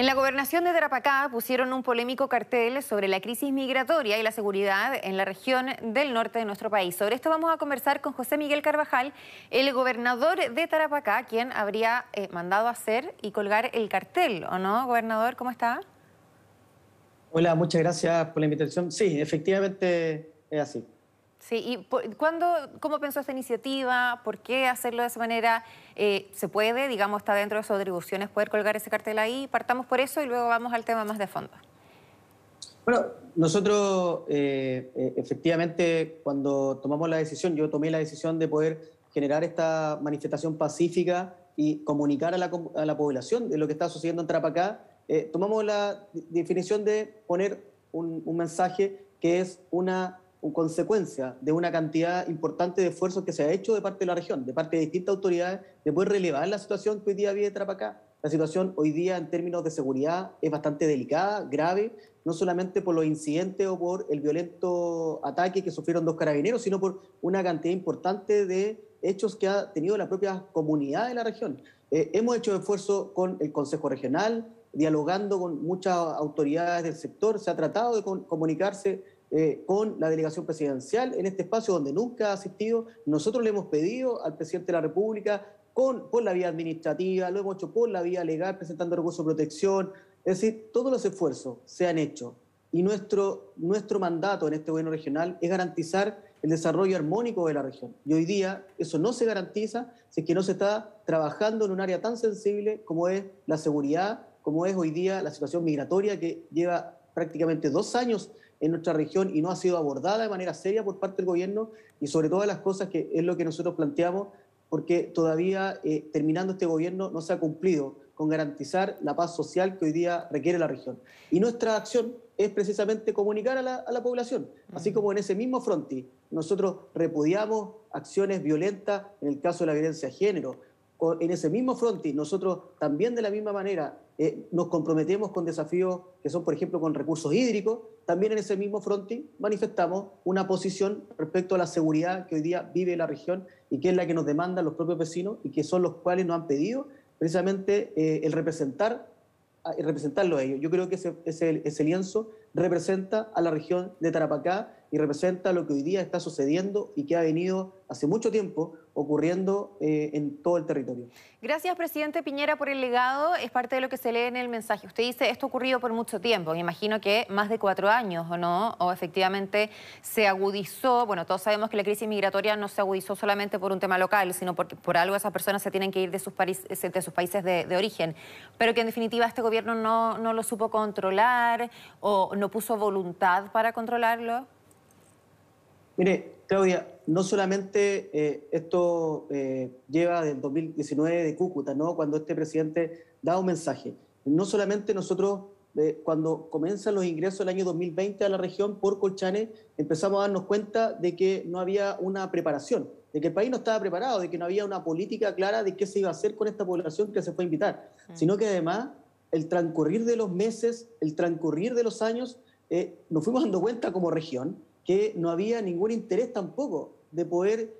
En la gobernación de Tarapacá pusieron un polémico cartel sobre la crisis migratoria y la seguridad en la región del norte de nuestro país. Sobre esto vamos a conversar con José Miguel Carvajal, el gobernador de Tarapacá, quien habría eh, mandado hacer y colgar el cartel, ¿o no, gobernador? ¿Cómo está? Hola, muchas gracias por la invitación. Sí, efectivamente es así. Sí, ¿y cuándo, cómo pensó esta iniciativa? ¿Por qué hacerlo de esa manera? Eh, ¿Se puede, digamos, está dentro de sus atribuciones poder colgar ese cartel ahí? Partamos por eso y luego vamos al tema más de fondo. Bueno, nosotros eh, eh, efectivamente cuando tomamos la decisión, yo tomé la decisión de poder generar esta manifestación pacífica y comunicar a la, población de lo que está sucediendo en Tarapacá, tomamos la definición de poner un mensaje que es una consecuencia de una cantidad importante de esfuerzos que se ha hecho de parte de la región, de parte de distintas autoridades, de poder relevar la situación que hoy día vive Trapacá. La situación hoy día en términos de seguridad es bastante delicada, grave, no solamente por los incidentes o por el violento ataque que sufrieron dos carabineros, sino por una cantidad importante de hechos que ha tenido la propia comunidad de la región. Eh, hemos hecho esfuerzo con el Consejo Regional, dialogando con muchas autoridades del sector, se ha tratado de comunicarse eh, con la delegación presidencial en este espacio donde nunca ha asistido. Nosotros le hemos pedido al presidente de la República con, por la vía administrativa, lo hemos hecho por la vía legal, presentando recursos de protección. Es decir, todos los esfuerzos se han hecho y nuestro, nuestro mandato en este gobierno regional es garantizar el desarrollo armónico de la región. Y hoy día eso no se garantiza si es que no se está trabajando en un área tan sensible como es la seguridad, como es hoy día la situación migratoria que lleva prácticamente dos años en nuestra región y no ha sido abordada de manera seria por parte del gobierno y sobre todas las cosas que es lo que nosotros planteamos, porque todavía eh, terminando este gobierno no se ha cumplido con garantizar la paz social que hoy día requiere la región. Y nuestra acción es precisamente comunicar a la, a la población, así como en ese mismo fronti nosotros repudiamos acciones violentas en el caso de la violencia de género, en ese mismo frontis, nosotros también de la misma manera eh, nos comprometemos con desafíos que son, por ejemplo, con recursos hídricos, también en ese mismo frontis manifestamos una posición respecto a la seguridad que hoy día vive la región y que es la que nos demandan los propios vecinos y que son los cuales nos han pedido precisamente eh, el representar el representarlo a ellos. Yo creo que ese lienzo representa a la región de Tarapacá y representa lo que hoy día está sucediendo y que ha venido hace mucho tiempo ocurriendo eh, en todo el territorio. Gracias, presidente Piñera, por el legado. Es parte de lo que se lee en el mensaje. Usted dice, esto ha ocurrido por mucho tiempo. Me imagino que más de cuatro años, ¿o no? O efectivamente se agudizó. Bueno, todos sabemos que la crisis migratoria no se agudizó solamente por un tema local, sino por, por algo esas personas se tienen que ir de sus, de sus países de, de, origen. Pero que en definitiva este gobierno no, no lo supo controlar o no puso voluntad para controlarlo. Mire, Claudia, no solamente eh, esto eh, lleva del 2019 de Cúcuta, ¿no? cuando este presidente da un mensaje. No solamente nosotros, eh, cuando comienzan los ingresos del año 2020 a la región por Colchane, empezamos a darnos cuenta de que no había una preparación, de que el país no estaba preparado, de que no había una política clara de qué se iba a hacer con esta población que se fue a invitar, mm. sino que además el transcurrir de los meses, el transcurrir de los años, nos fuimos dando cuenta como región que no había ningún interés tampoco de poder,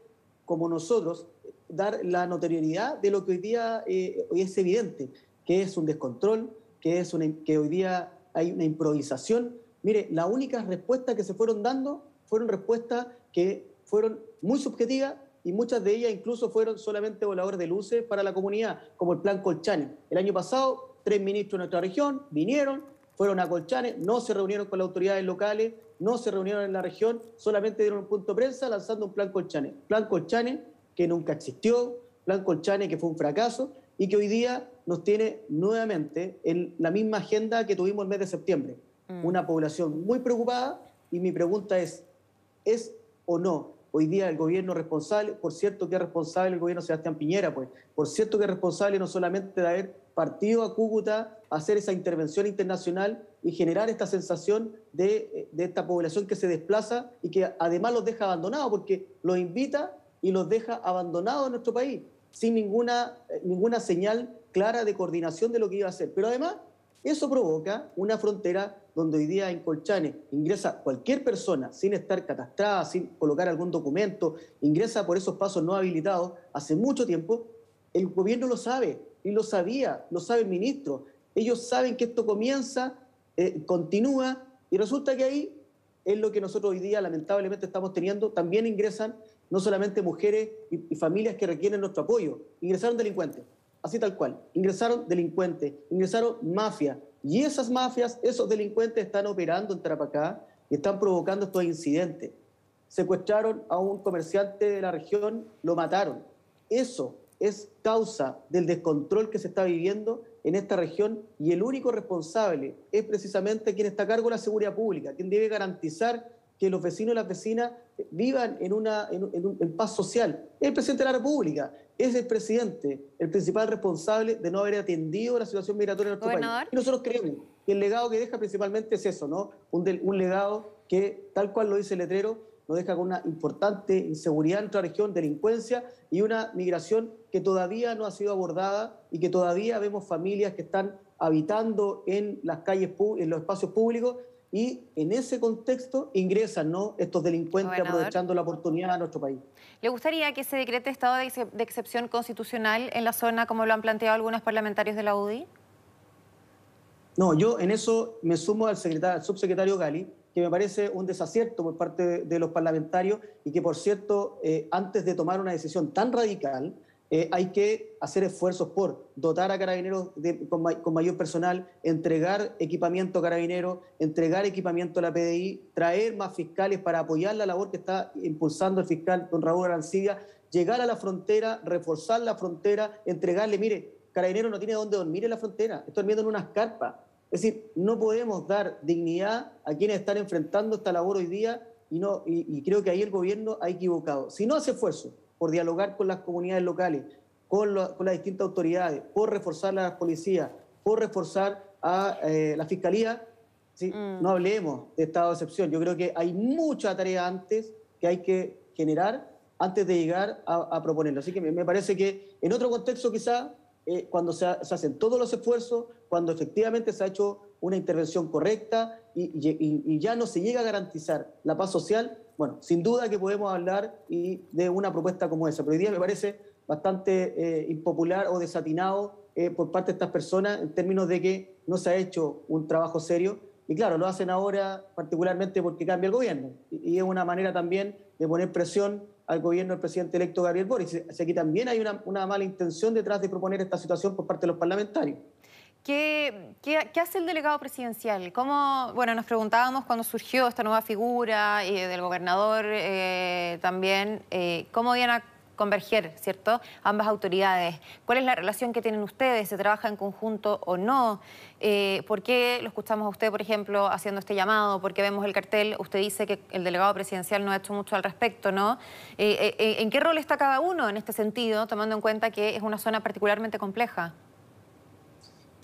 como nosotros, dar la notoriedad de lo que hoy día eh, hoy es evidente, que es un descontrol, que, es una, que hoy día hay una improvisación. Mire, las únicas respuestas que se fueron dando fueron respuestas que fueron muy subjetivas y muchas de ellas incluso fueron solamente voladores de luces para la comunidad, como el plan Colchane. El año pasado, tres ministros de nuestra región vinieron, fueron a Colchane, no se reunieron con las autoridades locales, no se reunieron en la región, solamente dieron un punto de prensa lanzando un plan Colchane. Plan Colchane que nunca existió, plan Colchane que fue un fracaso y que hoy día nos tiene nuevamente en la misma agenda que tuvimos el mes de septiembre. Mm. Una población muy preocupada y mi pregunta es, ¿es o no hoy día el gobierno responsable, por cierto que es responsable el gobierno Sebastián Piñera, pues, por cierto que es responsable no solamente de haber partido a Cúcuta hacer esa intervención internacional y generar esta sensación de, de, esta población que se desplaza y que además los deja abandonados, porque los invita y los deja abandonados en nuestro país, sin ninguna, ninguna señal clara de coordinación de lo que iba a hacer. Pero además, eso provoca una frontera donde hoy día en Colchane ingresa cualquier persona sin estar catastrada, sin colocar algún documento, ingresa por esos pasos no habilitados hace mucho tiempo, el gobierno lo sabe y lo sabía, lo sabe el ministro. Ellos saben que esto comienza, eh, continúa, y resulta que ahí es lo que nosotros hoy día lamentablemente estamos teniendo. También ingresan no solamente mujeres y, familias que requieren nuestro apoyo, ingresaron delincuentes, así tal cual, ingresaron delincuentes, ingresaron mafias, y esas mafias, esos delincuentes están operando en Tarapacá y están provocando estos incidentes. Secuestraron a un comerciante de la región, lo mataron. Eso es causa del descontrol que se está viviendo en esta región y el único responsable es precisamente quien está a cargo de la seguridad pública, quien debe garantizar que los vecinos y las vecinas vivan en, una, en, paz social. Es el presidente de la República, es el presidente, el principal responsable de no haber atendido la situación migratoria en nuestro país. Y nosotros creemos que el legado que deja principalmente es eso, ¿no? Un, un legado que, tal cual lo dice el letrero, nos deja con una importante inseguridad en nuestra región, delincuencia y una migración que todavía no ha sido abordada y que todavía vemos familias que están habitando en las calles, en los espacios públicos y en ese contexto ingresan ¿no? estos delincuentes aprovechando la oportunidad de nuestro país. ¿Le gustaría que se decrete estado de, excepción constitucional en la zona como lo han planteado algunos parlamentarios de la UDI? No, yo en eso me sumo al, al subsecretario Gali, que me parece un desacierto por parte de, los parlamentarios y que, por cierto, eh, antes de tomar una decisión tan radical, eh, hay que hacer esfuerzos por dotar a carabineros con, mayor personal, entregar equipamiento a carabineros, entregar equipamiento a la PDI, traer más fiscales para apoyar la labor que está impulsando el fiscal don Raúl Arancibia, llegar a la frontera, reforzar la frontera, entregarle, mire, carabineros no tiene dónde dormir en la frontera, está durmiendo en unas carpas es decir, no podemos dar dignidad a quienes están enfrentando esta labor hoy día y, no, y, creo que ahí el gobierno ha equivocado. Si no hace esfuerzo por dialogar con las comunidades locales, con, las distintas autoridades, por reforzar a las policías, por reforzar a eh, la fiscalía, ¿sí? Mm. no hablemos de estado de excepción. Yo creo que hay mucha tarea antes que hay que generar antes de llegar a, proponerlo. Así que me, parece que en otro contexto quizá, eh, cuando se hacen todos los esfuerzos, cuando efectivamente se ha hecho una intervención correcta y, ya no se llega a garantizar la paz social, bueno, sin duda que podemos hablar y de una propuesta como esa. Pero hoy día me parece bastante eh, impopular o desatinado eh, por parte de estas personas en términos de que no se ha hecho un trabajo serio. Y claro, lo hacen ahora particularmente porque cambia el gobierno. Y, es una manera también de poner presión al gobierno del presidente electo Gabriel Boric. Así que también hay una, una mala intención detrás de proponer esta situación por parte de los parlamentarios. ¿Qué, hace el delegado presidencial? ¿Cómo, bueno, nos preguntábamos cuando surgió esta nueva figura y del gobernador eh, también, eh, cómo iban a converger, ¿cierto? Ambas autoridades. ¿Cuál es la relación que tienen ustedes? ¿Se trabaja en conjunto o no? Eh, ¿Por qué lo escuchamos a usted, por ejemplo, haciendo este llamado? ¿Por qué vemos el cartel? Usted dice que el delegado presidencial no ha hecho mucho al respecto, ¿no? ¿En qué rol está cada uno en este sentido, tomando en cuenta que es una zona particularmente compleja?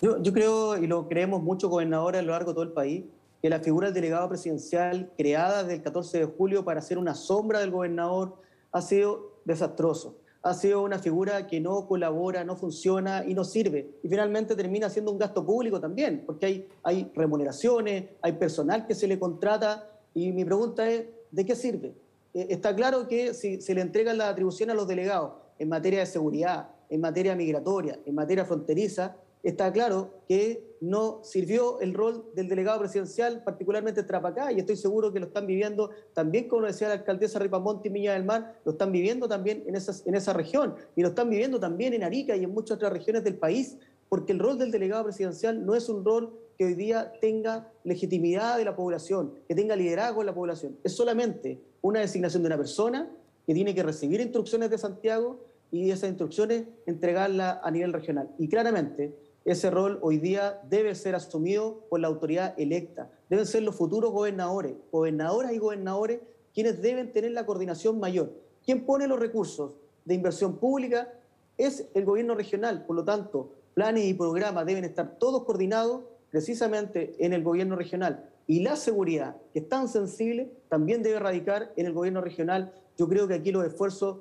Yo, creo, y lo creemos mucho gobernadores a lo largo de todo el país, que la figura del delegado presidencial creada desde el 14 de julio para ser una sombra del gobernador ha sido desastroso. Ha sido una figura que no colabora, no funciona y no sirve. Y finalmente termina siendo un gasto público también, porque hay, hay remuneraciones, hay personal que se le contrata. Y mi pregunta es, ¿de qué sirve? Eh, está claro que si se le entregan las atribuciones a los delegados en materia de seguridad, en materia migratoria, en materia fronteriza, está claro que no sirvió el rol del delegado presidencial, particularmente en Trapacá, y estoy seguro que lo están viviendo también, como decía la alcaldesa Ripamonte y Miña del Mar, lo están viviendo también en, esas, en esa región, y lo están viviendo también en Arica y en muchas otras regiones del país, porque el rol del delegado presidencial no es un rol que hoy día tenga legitimidad de la población, que tenga liderazgo en la población, es solamente una designación de una persona que tiene que recibir instrucciones de Santiago y esas instrucciones entregarlas a nivel regional. Y claramente, ese rol hoy día debe ser asumido por la autoridad electa. Deben ser los futuros gobernadores, gobernadoras y gobernadores quienes deben tener la coordinación mayor. Quien pone los recursos de inversión pública es el gobierno regional. Por lo tanto, planes y programas deben estar todos coordinados precisamente en el gobierno regional. Y la seguridad, que es tan sensible, también debe radicar en el gobierno regional. Yo creo que aquí los esfuerzos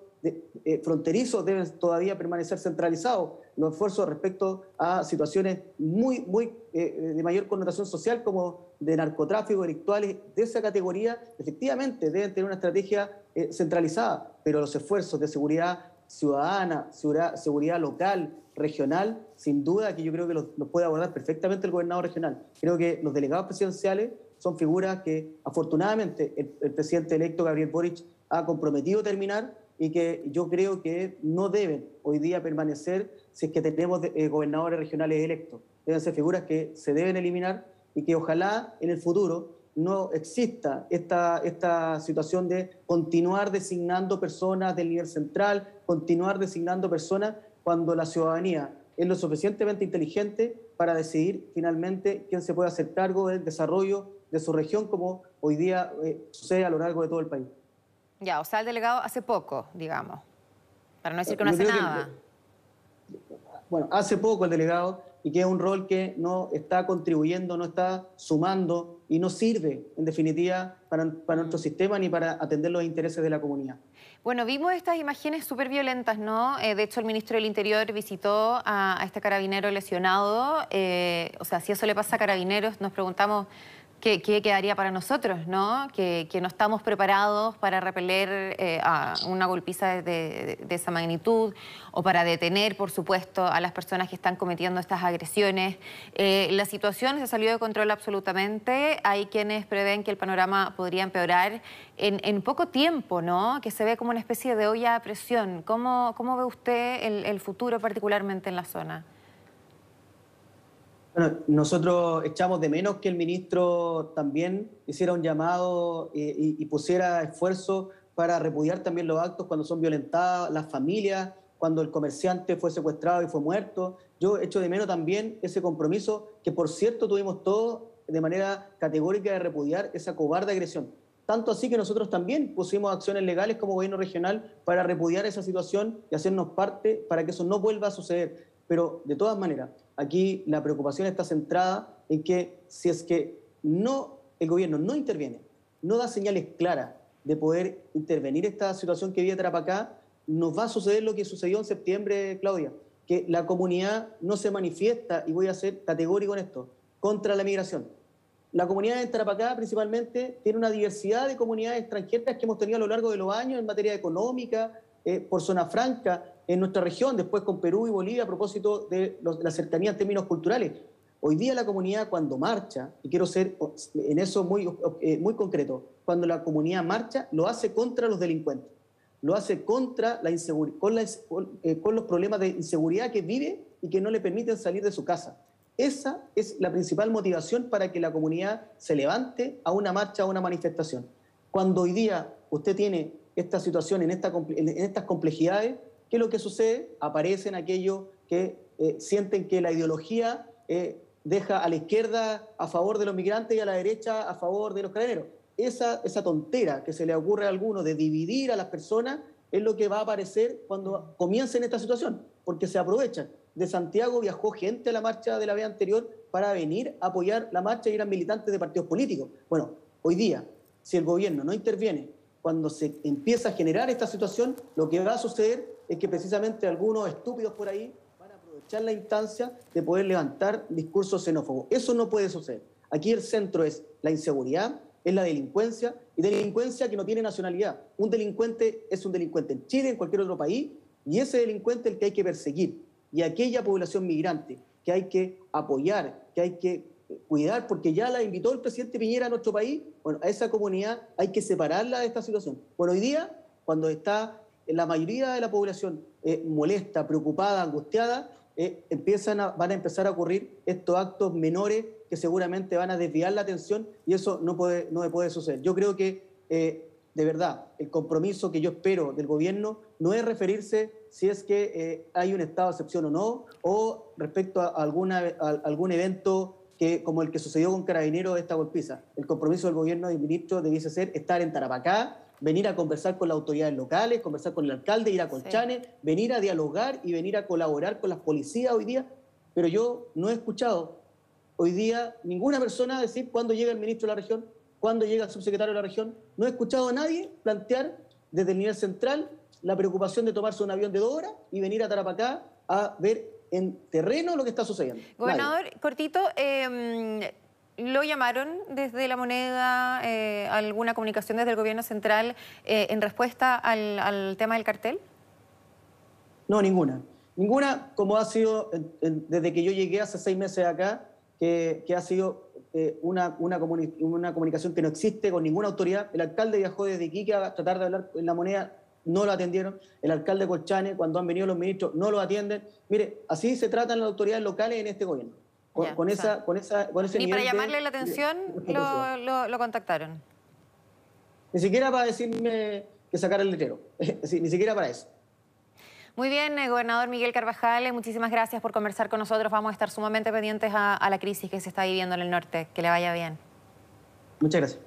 eh, fronterizos deben todavía permanecer centralizados. Los esfuerzos respecto a situaciones muy, muy eh, de mayor connotación social como de narcotráfico, delictuales, de esa categoría, efectivamente deben tener una estrategia eh, centralizada, pero los esfuerzos de seguridad ciudadana, seguridad, local, regional, sin duda que yo creo que los, puede abordar perfectamente el gobernador regional. Creo que los delegados presidenciales son figuras que afortunadamente el, presidente electo Gabriel Boric ha comprometido terminar y que yo creo que no deben hoy día permanecer si es que tenemos eh, gobernadores regionales electos. Deben ser figuras que se deben eliminar y que ojalá en el futuro no exista esta, esta situación de continuar designando personas del nivel central, continuar designando personas cuando la ciudadanía es lo suficientemente inteligente para decidir finalmente quién se puede hacer cargo del desarrollo de su región, como hoy día eh, sucede a lo largo de todo el país. Ya, o sea, el delegado hace poco, digamos, para no decir que no hace nada. bueno, hace poco el delegado y que es un rol que no está contribuyendo, no está sumando y no sirve, en definitiva, para, para nuestro sistema ni para atender los intereses de la comunidad. Bueno, vimos estas imágenes súper violentas, ¿no? Eh, de hecho, el ministro del Interior visitó a, este carabinero lesionado. Eh, o sea, si eso le pasa a carabineros, nos preguntamos ¿Qué, quedaría para nosotros, ¿no? Que, no estamos preparados para repeler eh, a una golpiza de, esa magnitud o para detener, por supuesto, a las personas que están cometiendo estas agresiones. Eh, la situación se salió de control absolutamente. Hay quienes prevén que el panorama podría empeorar en, poco tiempo, ¿no? Que se ve como una especie de olla a presión. ¿Cómo, cómo ve usted el futuro particularmente en la zona? Bueno, nosotros echamos de menos que el ministro también hiciera un llamado eh, y, pusiera esfuerzo para repudiar también los actos cuando son violentadas las familias, cuando el comerciante fue secuestrado y fue muerto. Yo echo de menos también ese compromiso que, por cierto, tuvimos todos de manera categórica de repudiar esa cobarde agresión. Tanto así que nosotros también pusimos acciones legales como gobierno regional para repudiar esa situación y hacernos parte para que eso no vuelva a suceder. Pero de todas maneras, aquí la preocupación está centrada en que si es que no, el gobierno no interviene, no da señales claras de poder intervenir esta situación que vive Tarapacá, nos va a suceder lo que sucedió en septiembre, Claudia, que la comunidad no se manifiesta, y voy a ser categórico en esto, contra la migración. La comunidad de Tarapacá principalmente tiene una diversidad de comunidades extranjeras que hemos tenido a lo largo de los años en materia económica, eh, por zona franca, en nuestra región, después con Perú y Bolivia a propósito de, la cercanía en términos culturales. Hoy día la comunidad cuando marcha, y quiero ser en eso muy, eh, muy concreto, cuando la comunidad marcha, lo hace contra los delincuentes, lo hace contra la inseguridad, con, eh, con los problemas de inseguridad que vive y que no le permiten salir de su casa. Esa es la principal motivación para que la comunidad se levante a una marcha, a una manifestación. Cuando hoy día usted tiene esta situación, en, esta, en estas complejidades, ¿qué es lo que sucede? Aparecen aquellos que eh, sienten que la ideología eh, deja a la izquierda a favor de los migrantes y a la derecha a favor de los carabineros. Esa, esa tontera que se le ocurre a alguno de dividir a las personas es lo que va a aparecer cuando comiencen esta situación, porque se aprovechan. De Santiago viajó gente a la marcha de la vez anterior para venir a apoyar la marcha y eran militantes de partidos políticos. Bueno, hoy día, si el gobierno no interviene cuando se empieza a generar esta situación, lo que va a suceder es que precisamente algunos estúpidos por ahí van a aprovechar la instancia de poder levantar discursos xenófobos. Eso no puede suceder. Aquí el centro es la inseguridad, es la delincuencia, y delincuencia que no tiene nacionalidad. Un delincuente es un delincuente en Chile, en cualquier otro país, y ese delincuente es el que hay que perseguir. Y aquella población migrante que hay que apoyar, que hay que cuidar, porque ya la invitó el presidente Piñera a nuestro país, bueno, a esa comunidad hay que separarla de esta situación. Bueno, hoy día, cuando está la mayoría de la población eh, molesta, preocupada, angustiada, eh, empiezan van a empezar a ocurrir estos actos menores que seguramente van a desviar la atención y eso no puede, no puede suceder. Yo creo que, eh, de verdad, el compromiso que yo espero del gobierno no es referirse si es que hay un estado de excepción o no, o respecto a, alguna, algún evento que, como el que sucedió con Carabineros esta golpiza. El compromiso del gobierno y ministro debiese ser estar en Tarapacá, venir a conversar con las autoridades locales, conversar con el alcalde, ir a Colchane, venir a dialogar y venir a colaborar con las policías hoy día. Pero yo no he escuchado hoy día ninguna persona decir cuándo llega el ministro de la región, cuándo llega el subsecretario de la región. No he escuchado a nadie plantear desde el nivel central la preocupación de tomarse un avión de dos horas y venir a Tarapacá a ver en terreno lo que está sucediendo. Gobernador, cortito, em, ¿Lo llamaron desde la moneda, eh, alguna comunicación desde el gobierno central eh, en respuesta al, tema del cartel? No, ninguna. Ninguna, como ha sido desde que yo llegué hace seis meses acá, que, ha sido eh, una, una, una, comunicación que no existe con ninguna autoridad. El alcalde viajó desde Iquique a tratar de hablar en la moneda, no lo atendieron. El alcalde Colchane, cuando han venido los ministros, no lo atienden. Mire, así se tratan las autoridades locales en este gobierno. Con, esa, con, esa, con ese Ni para llamarle la atención lo, lo, contactaron. Ni siquiera para decirme que sacar el letrero. ni siquiera para eso. Muy bien, eh, gobernador Miguel Carvajal, muchísimas gracias por conversar con nosotros. Vamos a estar sumamente pendientes a, a la crisis que se está viviendo en el norte. Que le vaya bien. Muchas gracias.